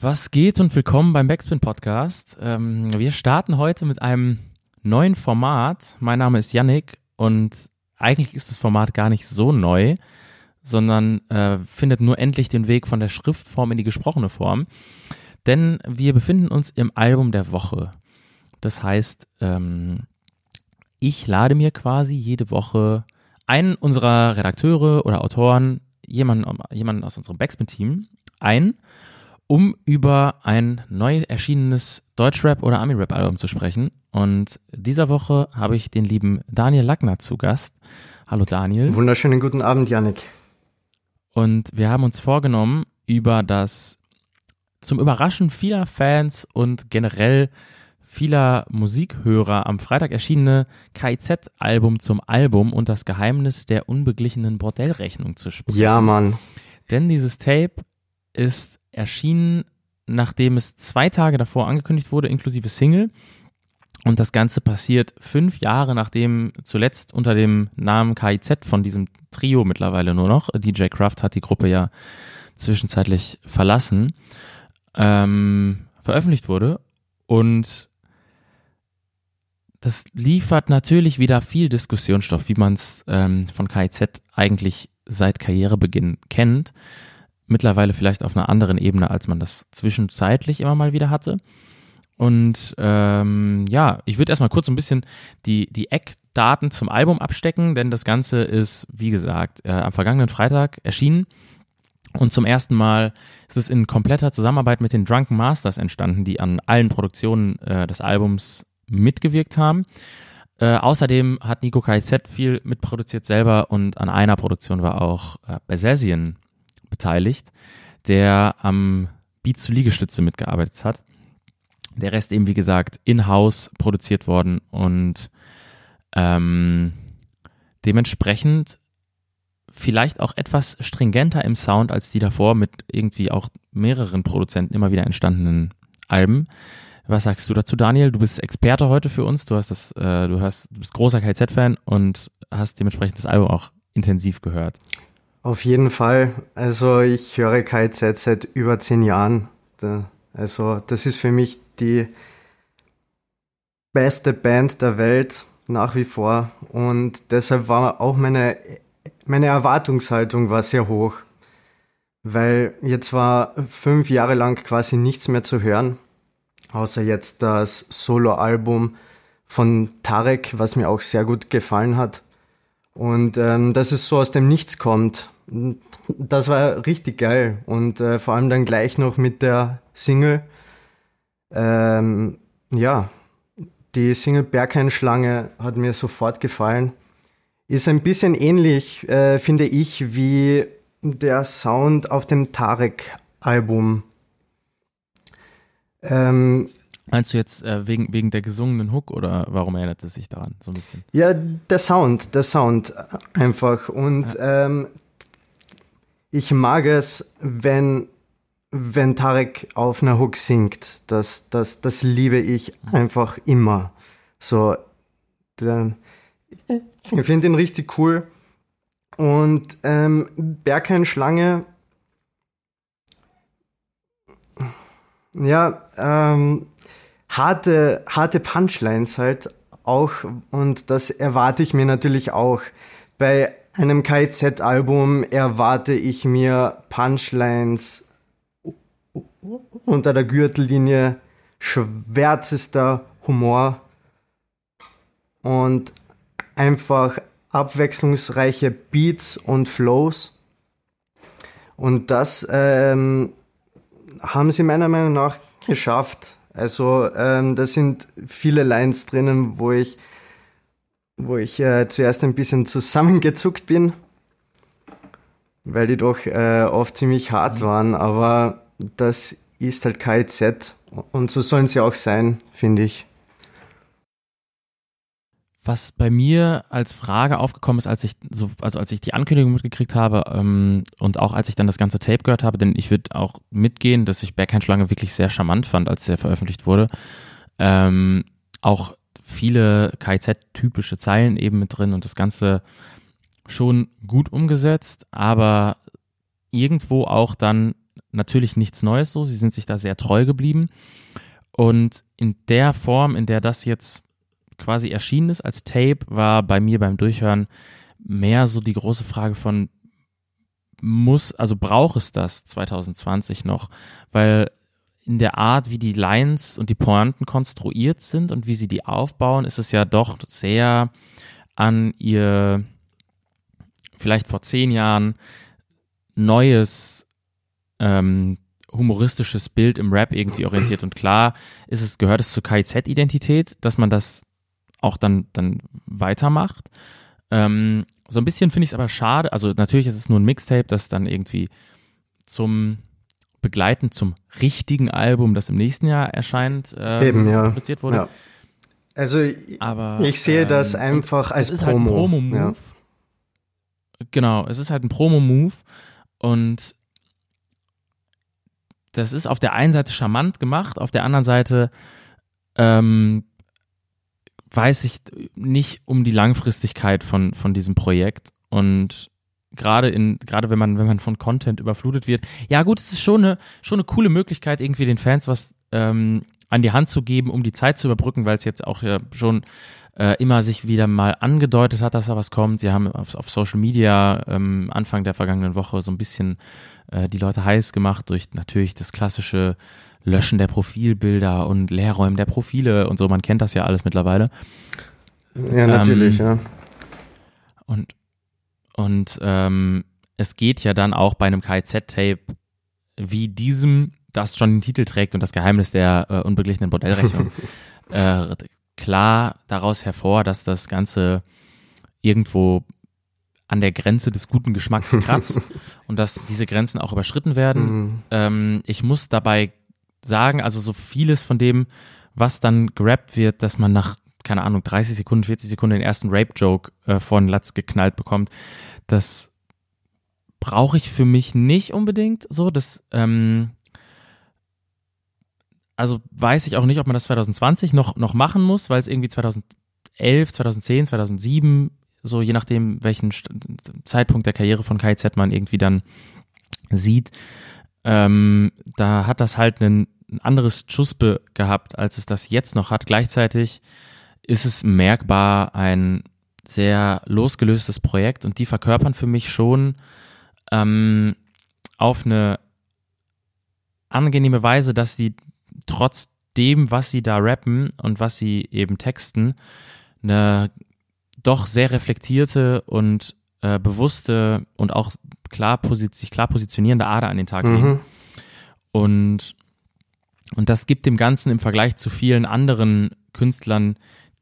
Was geht und willkommen beim Backspin Podcast. Ähm, wir starten heute mit einem neuen Format. Mein Name ist Yannick und eigentlich ist das Format gar nicht so neu, sondern äh, findet nur endlich den Weg von der Schriftform in die gesprochene Form. Denn wir befinden uns im Album der Woche. Das heißt, ähm, ich lade mir quasi jede Woche einen unserer Redakteure oder Autoren, jemanden, jemanden aus unserem Backspin-Team ein, um über ein neu erschienenes Deutschrap- oder Ami-Rap-Album zu sprechen. Und dieser Woche habe ich den lieben Daniel Lackner zu Gast. Hallo Daniel. Wunderschönen guten Abend, Yannick. Und wir haben uns vorgenommen, über das zum Überraschen vieler Fans und generell vieler Musikhörer am Freitag erschienene KIZ-Album zum Album und das Geheimnis der unbeglichenen Bordellrechnung zu sprechen. Ja, Mann. Denn dieses Tape ist erschienen, nachdem es zwei Tage davor angekündigt wurde, inklusive Single. Und das Ganze passiert fünf Jahre, nachdem zuletzt unter dem Namen KIZ von diesem Trio mittlerweile nur noch, DJ Kraft hat die Gruppe ja zwischenzeitlich verlassen, ähm, veröffentlicht wurde. Und das liefert natürlich wieder viel Diskussionsstoff, wie man es ähm, von KIZ eigentlich seit Karrierebeginn kennt. Mittlerweile vielleicht auf einer anderen Ebene, als man das zwischenzeitlich immer mal wieder hatte. Und ähm, ja, ich würde erstmal kurz ein bisschen die, die Eckdaten zum Album abstecken, denn das Ganze ist, wie gesagt, äh, am vergangenen Freitag erschienen. Und zum ersten Mal ist es in kompletter Zusammenarbeit mit den Drunken Masters entstanden, die an allen Produktionen äh, des Albums mitgewirkt haben. Äh, außerdem hat Nico KZ viel mitproduziert selber und an einer Produktion war auch äh, Besesien beteiligt, der am Beat zu Liegestütze mitgearbeitet hat. Der Rest eben, wie gesagt, in-house produziert worden und ähm, dementsprechend vielleicht auch etwas stringenter im Sound als die davor mit irgendwie auch mehreren Produzenten immer wieder entstandenen Alben. Was sagst du dazu, Daniel? Du bist Experte heute für uns. Du hast das, äh, du hörst, du bist großer KZ-Fan und hast dementsprechend das Album auch intensiv gehört. Auf jeden Fall. Also ich höre KZ seit über zehn Jahren. Also das ist für mich die beste Band der Welt nach wie vor und deshalb war auch meine meine Erwartungshaltung war sehr hoch, weil jetzt war fünf Jahre lang quasi nichts mehr zu hören, außer jetzt das Soloalbum von Tarek, was mir auch sehr gut gefallen hat. Und ähm, dass es so aus dem Nichts kommt, das war richtig geil. Und äh, vor allem dann gleich noch mit der Single. Ähm, ja, die Single Berghain-Schlange hat mir sofort gefallen. Ist ein bisschen ähnlich, äh, finde ich, wie der Sound auf dem Tarek-Album. Ähm, Meinst du jetzt äh, wegen, wegen der gesungenen Hook oder warum erinnert es sich daran so ein bisschen? Ja, der Sound, der Sound einfach. Und ja. ähm, ich mag es, wenn, wenn Tarek auf einer Hook singt. Das, das, das liebe ich mhm. einfach immer. So, der, ich finde ihn richtig cool. Und ähm, Berghain-Schlange, ja, ähm, harte, harte Punchlines halt auch. Und das erwarte ich mir natürlich auch. Bei einem KIZ-Album erwarte ich mir Punchlines unter der Gürtellinie, schwärzester Humor und einfach abwechslungsreiche Beats und Flows. Und das ähm, haben sie meiner Meinung nach geschafft. Also ähm, da sind viele Lines drinnen, wo ich, wo ich äh, zuerst ein bisschen zusammengezuckt bin. weil die doch äh, oft ziemlich hart mhm. waren, aber das ist halt KIZ und so sollen sie auch sein, finde ich. Was bei mir als Frage aufgekommen ist, als ich so, also als ich die Ankündigung mitgekriegt habe ähm, und auch als ich dann das ganze Tape gehört habe, denn ich würde auch mitgehen, dass ich Backhand-Schlange wirklich sehr charmant fand, als der veröffentlicht wurde. Ähm, auch viele KIZ-typische Zeilen eben mit drin und das Ganze schon gut umgesetzt, aber irgendwo auch dann natürlich nichts Neues so. Sie sind sich da sehr treu geblieben. Und in der Form, in der das jetzt quasi erschienen ist als Tape, war bei mir beim Durchhören mehr so die große Frage von, muss, also braucht es das 2020 noch? Weil in der Art, wie die Lines und die Pointen konstruiert sind und wie sie die aufbauen, ist es ja doch sehr an ihr vielleicht vor zehn Jahren neues ähm, humoristisches Bild im Rap irgendwie orientiert. Und klar ist es, gehört es zur KIZ-Identität, dass man das auch dann, dann weitermacht. Ähm, so ein bisschen finde ich es aber schade. Also natürlich ist es nur ein Mixtape, das dann irgendwie zum Begleiten zum richtigen Album, das im nächsten Jahr erscheint, ähm, Eben, ja. produziert wurde. Ja. Also aber, ich sehe ähm, das einfach als es ist Promo. Halt ein Promo-Move. Ja. Genau, es ist halt ein Promo-Move und das ist auf der einen Seite charmant gemacht, auf der anderen Seite ähm, weiß ich nicht um die Langfristigkeit von, von diesem Projekt. Und gerade in, gerade wenn man, wenn man von Content überflutet wird, ja gut, es ist schon eine, schon eine coole Möglichkeit, irgendwie den Fans was ähm, an die Hand zu geben, um die Zeit zu überbrücken, weil es jetzt auch ja schon äh, immer sich wieder mal angedeutet hat, dass da was kommt. Sie haben auf, auf Social Media ähm, Anfang der vergangenen Woche so ein bisschen äh, die Leute heiß gemacht durch natürlich das klassische Löschen der Profilbilder und Leerräumen der Profile und so. Man kennt das ja alles mittlerweile. Ja, natürlich, ähm, ja. Und, und ähm, es geht ja dann auch bei einem KZ-Tape wie diesem, das schon den Titel trägt und das Geheimnis der äh, unbeglichenen Bordellrechnung, äh, klar daraus hervor, dass das Ganze irgendwo an der Grenze des guten Geschmacks kratzt und dass diese Grenzen auch überschritten werden. Mhm. Ähm, ich muss dabei sagen, also so vieles von dem, was dann gerappt wird, dass man nach, keine Ahnung, 30 Sekunden, 40 Sekunden den ersten Rape-Joke äh, von Latz geknallt bekommt, das brauche ich für mich nicht unbedingt so. Das, ähm, also weiß ich auch nicht, ob man das 2020 noch, noch machen muss, weil es irgendwie 2011, 2010, 2007, so je nachdem, welchen Zeitpunkt der Karriere von KIZ man irgendwie dann sieht, ähm, da hat das halt ein, ein anderes Schuspe gehabt, als es das jetzt noch hat. Gleichzeitig ist es merkbar ein sehr losgelöstes Projekt und die verkörpern für mich schon ähm, auf eine angenehme Weise, dass sie trotz dem, was sie da rappen und was sie eben texten, eine doch sehr reflektierte und äh, bewusste und auch klar sich klar positionierende Ader an den Tag legen. Mhm. Und, und das gibt dem Ganzen im Vergleich zu vielen anderen Künstlern,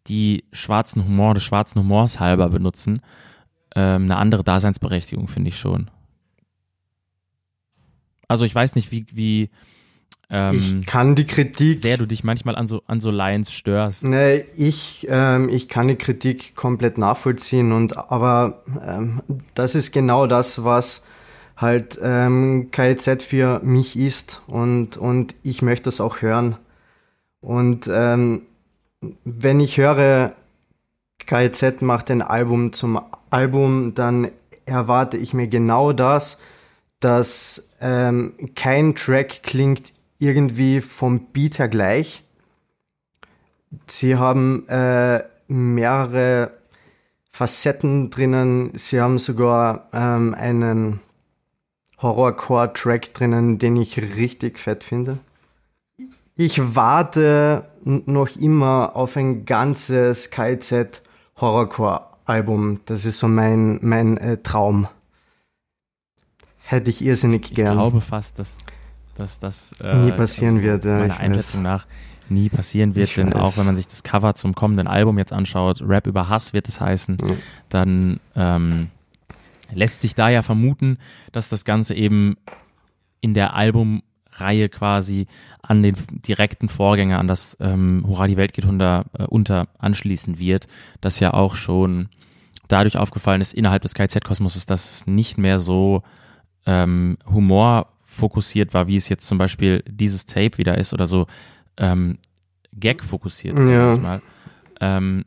die schwarzen Humor des schwarzen Humors halber benutzen, ähm, eine andere Daseinsberechtigung, finde ich schon. Also ich weiß nicht, wie, wie ähm, ich kann die Kritik. Sehr du dich manchmal an so, an so Lines störst. Nee, ich, ähm, ich kann die Kritik komplett nachvollziehen und aber ähm, das ist genau das, was halt ähm, KIZ für mich ist und, und ich möchte das auch hören. Und ähm, wenn ich höre, KIZ macht ein Album zum Album, dann erwarte ich mir genau das, dass ähm, kein Track klingt irgendwie vom Beat her gleich. Sie haben äh, mehrere Facetten drinnen. Sie haben sogar ähm, einen Horrorcore-Track drinnen, den ich richtig fett finde. Ich warte noch immer auf ein ganzes KZ Horrorcore-Album. Das ist so mein, mein äh, Traum. Hätte ich irrsinnig gern. Ich glaube fast, dass dass das äh, nie passieren wird. Ja, meiner Einschätzung nach nie passieren wird, ich denn weiß. auch wenn man sich das Cover zum kommenden Album jetzt anschaut, Rap über Hass wird es heißen, mhm. dann ähm, lässt sich da ja vermuten, dass das Ganze eben in der Albumreihe quasi an den direkten Vorgänger, an das ähm, Hurra, die Welt geht unter, äh, unter anschließen wird, das ja auch schon dadurch aufgefallen ist innerhalb des KZ-Kosmoses, dass es nicht mehr so ähm, Humor fokussiert war, wie es jetzt zum Beispiel dieses Tape wieder ist oder so ähm, Gag fokussiert. Ja. Ähm,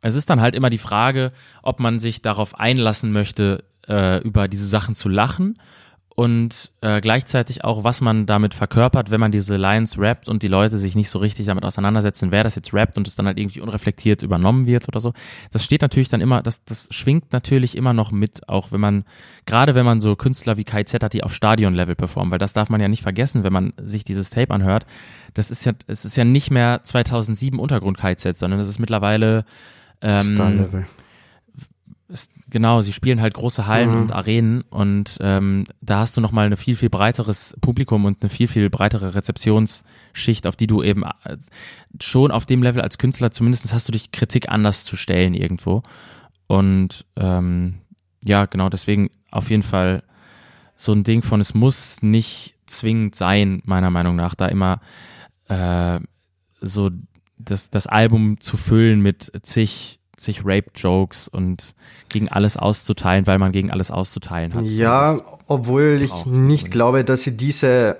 es ist dann halt immer die Frage, ob man sich darauf einlassen möchte, äh, über diese Sachen zu lachen und äh, gleichzeitig auch, was man damit verkörpert, wenn man diese Lines rappt und die Leute sich nicht so richtig damit auseinandersetzen, wer das jetzt rappt und es dann halt irgendwie unreflektiert übernommen wird oder so. Das steht natürlich dann immer, das, das schwingt natürlich immer noch mit, auch wenn man, gerade wenn man so Künstler wie KZ hat, die auf Stadion-Level performen, weil das darf man ja nicht vergessen, wenn man sich dieses Tape anhört. Das ist ja, es ist ja nicht mehr 2007 Untergrund KZ, sondern es ist mittlerweile ähm, Star-Level ist, genau, sie spielen halt große Hallen mhm. und Arenen und ähm, da hast du nochmal ein viel, viel breiteres Publikum und eine viel, viel breitere Rezeptionsschicht, auf die du eben äh, schon auf dem Level als Künstler zumindest hast du dich Kritik anders zu stellen irgendwo. Und ähm, ja, genau, deswegen auf jeden Fall so ein Ding von, es muss nicht zwingend sein, meiner Meinung nach, da immer äh, so das, das Album zu füllen mit zig sich Rape-Jokes und gegen alles auszuteilen, weil man gegen alles auszuteilen hat. Ja, obwohl ich nicht glaube, dass sie diese,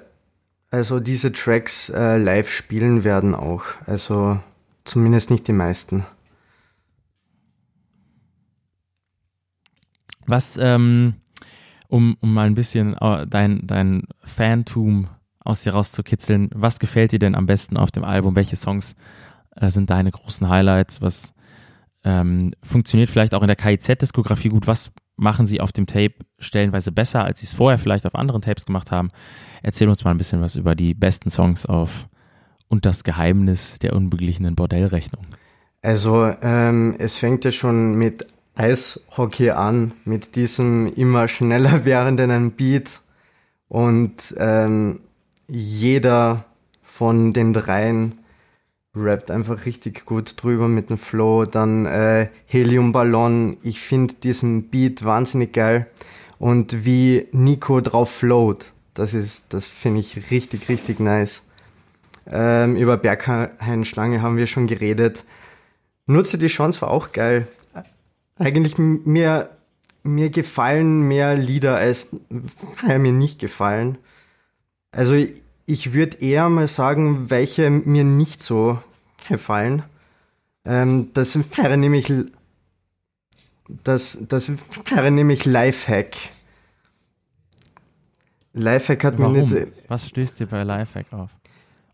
also diese Tracks äh, live spielen werden auch. Also zumindest nicht die meisten. Was, ähm, um, um mal ein bisschen äh, dein, dein Fantum aus dir rauszukitzeln, was gefällt dir denn am besten auf dem Album? Welche Songs äh, sind deine großen Highlights? Was ähm, funktioniert vielleicht auch in der KIZ-Diskografie gut. Was machen sie auf dem Tape stellenweise besser, als sie es vorher vielleicht auf anderen Tapes gemacht haben? Erzähl uns mal ein bisschen was über die besten Songs auf und das Geheimnis der unbeglichenen Bordellrechnung. Also ähm, es fängt ja schon mit Eishockey an, mit diesem immer schneller werdenden Beat und ähm, jeder von den dreien rappt einfach richtig gut drüber mit dem Flow. Dann äh, Heliumballon, ich finde diesen Beat wahnsinnig geil. Und wie Nico drauf float, das ist, das finde ich richtig, richtig nice. Ähm, über Berghain Schlange haben wir schon geredet. Nutze die Chance war auch geil. Eigentlich mir, mir gefallen mehr Lieder als mir nicht gefallen. Also ich würde eher mal sagen, welche mir nicht so gefallen. Ähm, das wäre nämlich das, das wäre nämlich Lifehack. Lifehack hat Warum? mir nicht. Was stößt dir bei Lifehack auf?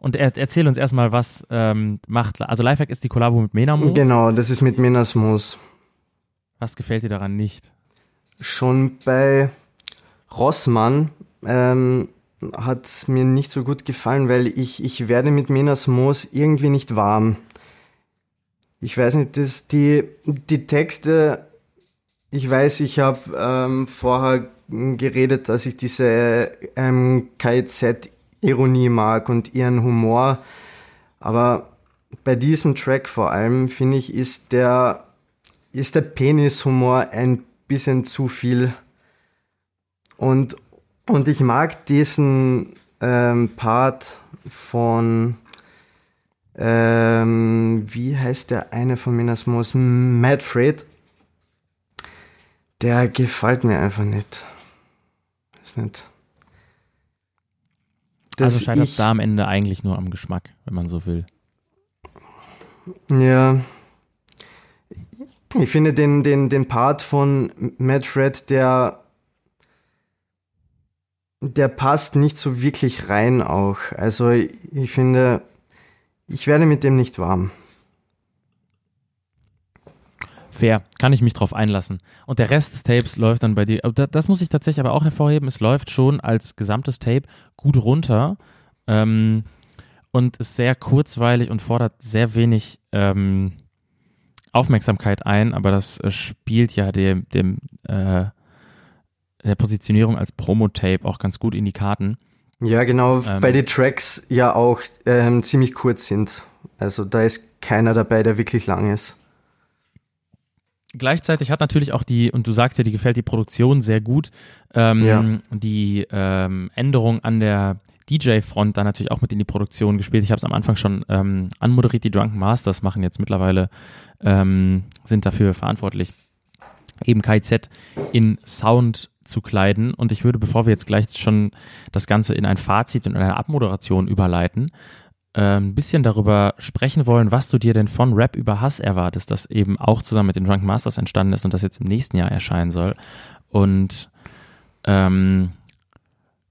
Und er, erzähl uns erstmal, was ähm, macht. Also Lifehack ist die Kollabo mit Menamos. Genau, das ist mit Menasmus. Was gefällt dir daran nicht? Schon bei Rossmann ähm, hat mir nicht so gut gefallen, weil ich, ich werde mit Menas Moos irgendwie nicht warm. Ich weiß nicht, dass die, die Texte, ich weiß, ich habe ähm, vorher geredet, dass ich diese ähm, KZ-Ironie mag und ihren Humor, aber bei diesem Track vor allem, finde ich, ist der, ist der Penis-Humor ein bisschen zu viel. Und und ich mag diesen ähm, Part von, ähm, wie heißt der eine von Minasmus? Mad Fred. Der gefällt mir einfach nicht. Ist nicht. also scheitert da am Ende eigentlich nur am Geschmack, wenn man so will. Ja. Ich finde den, den, den Part von Mad Fred, der der passt nicht so wirklich rein auch. Also ich finde, ich werde mit dem nicht warm. Fair, kann ich mich drauf einlassen. Und der Rest des Tapes läuft dann bei dir, das muss ich tatsächlich aber auch hervorheben, es läuft schon als gesamtes Tape gut runter ähm, und ist sehr kurzweilig und fordert sehr wenig ähm, Aufmerksamkeit ein, aber das äh, spielt ja dem, dem äh, der Positionierung als Promo-Tape auch ganz gut in die Karten. Ja, genau, ähm, weil die Tracks ja auch ähm, ziemlich kurz sind. Also da ist keiner dabei, der wirklich lang ist. gleichzeitig hat natürlich auch die, und du sagst ja, die gefällt die Produktion sehr gut, ähm, Ja. die ähm, Änderung an der DJ-Front dann natürlich auch mit in die Produktion gespielt. Ich habe es am Anfang schon ähm, anmoderiert, die Drunken Masters machen jetzt mittlerweile, ähm, sind dafür verantwortlich, eben KIZ in Sound zu kleiden. Und ich würde, bevor wir jetzt gleich schon das Ganze in ein Fazit und eine Abmoderation überleiten, äh, ein bisschen darüber sprechen wollen, was du dir denn von Rap über Hass erwartest, das eben auch zusammen mit den Drunk Masters entstanden ist und das jetzt im nächsten Jahr erscheinen soll. Und ähm,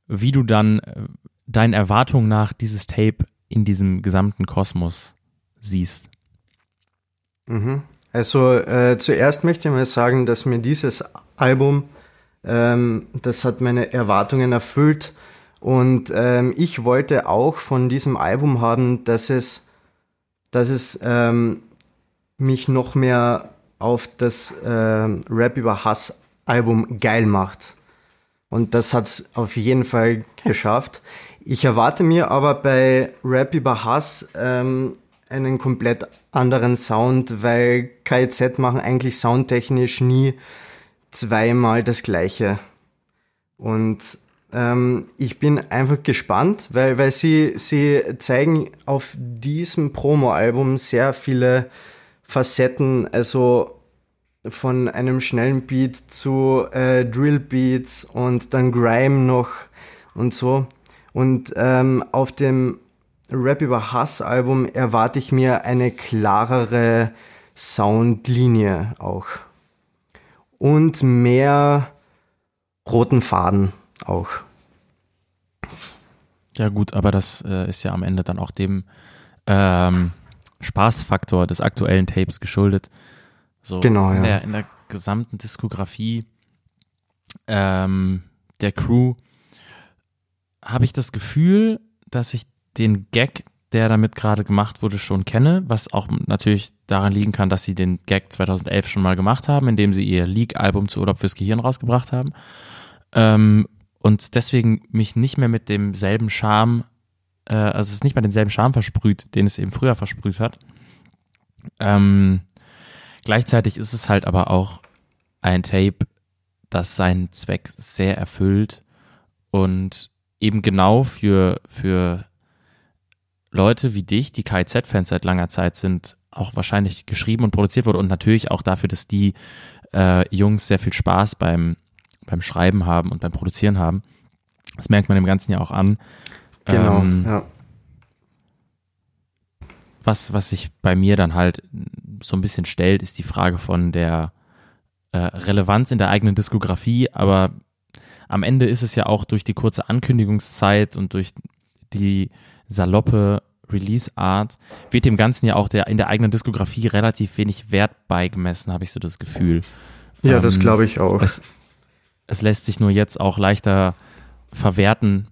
wie du dann äh, deinen Erwartungen nach dieses Tape in diesem gesamten Kosmos siehst. Mhm. Also äh, zuerst möchte ich mal sagen, dass mir dieses Album, ähm, das hat meine Erwartungen erfüllt und ähm, ich wollte auch von diesem Album haben, dass es, dass es ähm, mich noch mehr auf das ähm, Rap über Hass Album geil macht. Und das hat's auf jeden Fall geschafft. Ich erwarte mir aber bei Rap über Hass ähm, einen komplett anderen Sound, weil KIZ machen eigentlich soundtechnisch nie zweimal das gleiche. Und ähm, ich bin einfach gespannt, weil, weil sie, sie zeigen auf diesem Promo-Album sehr viele Facetten, also von einem schnellen Beat zu äh, Drill Beats und dann Grime noch und so. Und ähm, auf dem Rap über Hass Album erwarte ich mir eine klarere Soundlinie auch. Und mehr roten Faden auch. Ja gut, aber das äh, ist ja am Ende dann auch dem ähm, Spaßfaktor des aktuellen Tapes geschuldet. So Genau, in, ja. der, in der gesamten Diskografie ähm, der Crew habe ich das Gefühl, dass ich den Gag, der damit gerade gemacht wurde, schon kenne, was auch natürlich daran liegen kann, dass sie den Gag 2011 schon mal gemacht haben, indem sie ihr Leak-Album zu Urlaub fürs Gehirn rausgebracht haben. Ähm, und deswegen mich nicht mehr mit demselben Charme, äh, also es ist nicht mehr denselben Charme versprüht, den es eben früher versprüht hat. Ähm, gleichzeitig ist es halt aber auch ein Tape, das seinen Zweck sehr erfüllt und eben genau für, für Leute wie dich, die KZ-Fans seit langer Zeit sind, auch wahrscheinlich geschrieben und produziert wurde und natürlich auch dafür, dass die äh, Jungs sehr viel Spaß beim, beim Schreiben haben und beim Produzieren haben. Das merkt man im Ganzen ja auch an. Genau, Ähm, ja. was, was sich bei mir dann halt so ein bisschen stellt, ist die Frage von der äh, Relevanz in der eigenen Diskografie, aber am Ende ist es ja auch durch die kurze Ankündigungszeit und durch die saloppe Release-Art, wird dem Ganzen ja auch der, in der eigenen Diskografie relativ wenig Wert beigemessen, habe ich so das Gefühl. Ja, das Ähm, glaube ich auch. Es, es lässt sich nur jetzt auch leichter verwerten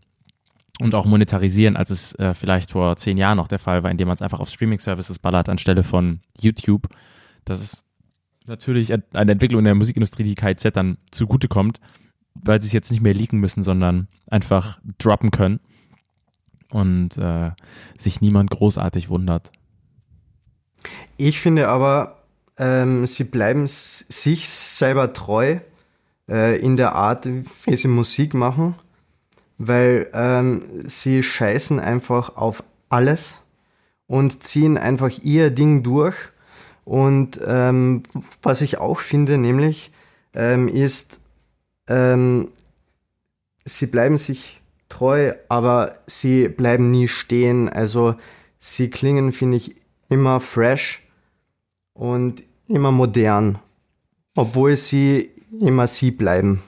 und auch monetarisieren, als es äh, vielleicht vor zehn Jahren noch der Fall war, indem man es einfach auf Streaming-Services ballert anstelle von YouTube. Das ist natürlich eine Entwicklung in der Musikindustrie, die KZ dann zugutekommt, weil sie es jetzt nicht mehr leaken müssen, sondern einfach droppen können und äh, sich niemand großartig wundert. Ich finde aber, ähm, sie bleiben sich selber treu äh, in der Art, wie sie Musik machen, weil ähm, sie scheißen einfach auf alles und ziehen einfach ihr Ding durch. Und ähm, was ich auch finde, nämlich, ähm, ist, ähm, sie bleiben sich treu, aber sie bleiben nie stehen. Also sie klingen, finde ich, immer fresh und immer modern, obwohl sie immer sie bleiben.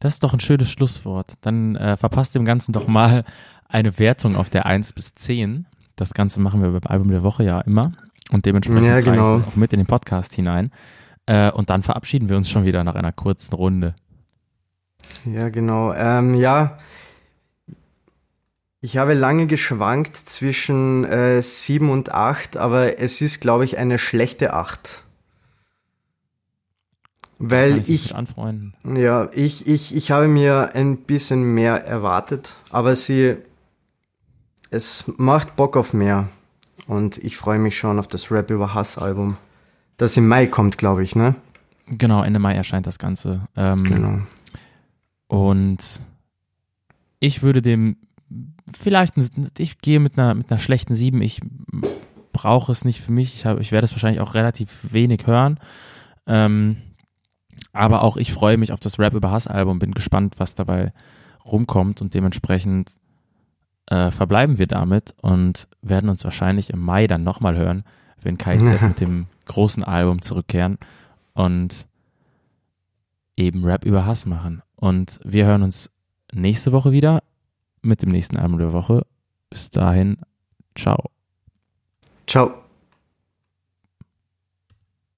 Das ist doch ein schönes Schlusswort. Dann äh, verpasst dem Ganzen doch mal eine Wertung auf der 1 bis 10. Das Ganze machen wir beim Album der Woche ja immer. Und dementsprechend Ja, trage genau. ich das auch mit in den Podcast hinein. Äh, und dann verabschieden wir uns schon wieder nach einer kurzen Runde. Ja, genau. Ähm, ja, ich habe lange geschwankt zwischen äh, 7 und 8, aber es ist, glaube ich, eine schlechte 8. Kann Weil ich, anfreunden. ja, ich, ich, ich habe mir ein bisschen mehr erwartet, aber sie, es macht Bock auf mehr. Und ich freue mich schon auf das Rap über Hass-Album, das im Mai kommt, glaube ich, ne? Genau, Ende Mai erscheint das Ganze. Ähm, Genau. Und ich würde dem vielleicht, ich gehe mit einer, mit einer schlechten 7. Ich brauche es nicht für mich. Ich, habe, ich werde es wahrscheinlich auch relativ wenig hören. Ähm, aber auch ich freue mich auf das Rap über Hass-Album, bin gespannt, was dabei rumkommt und dementsprechend äh, verbleiben wir damit und werden uns wahrscheinlich im Mai dann nochmal hören, wenn KZ mit dem großen Album zurückkehren und eben Rap über Hass machen. Und wir hören uns nächste Woche wieder mit dem nächsten Album der Woche. Bis dahin, ciao. Ciao.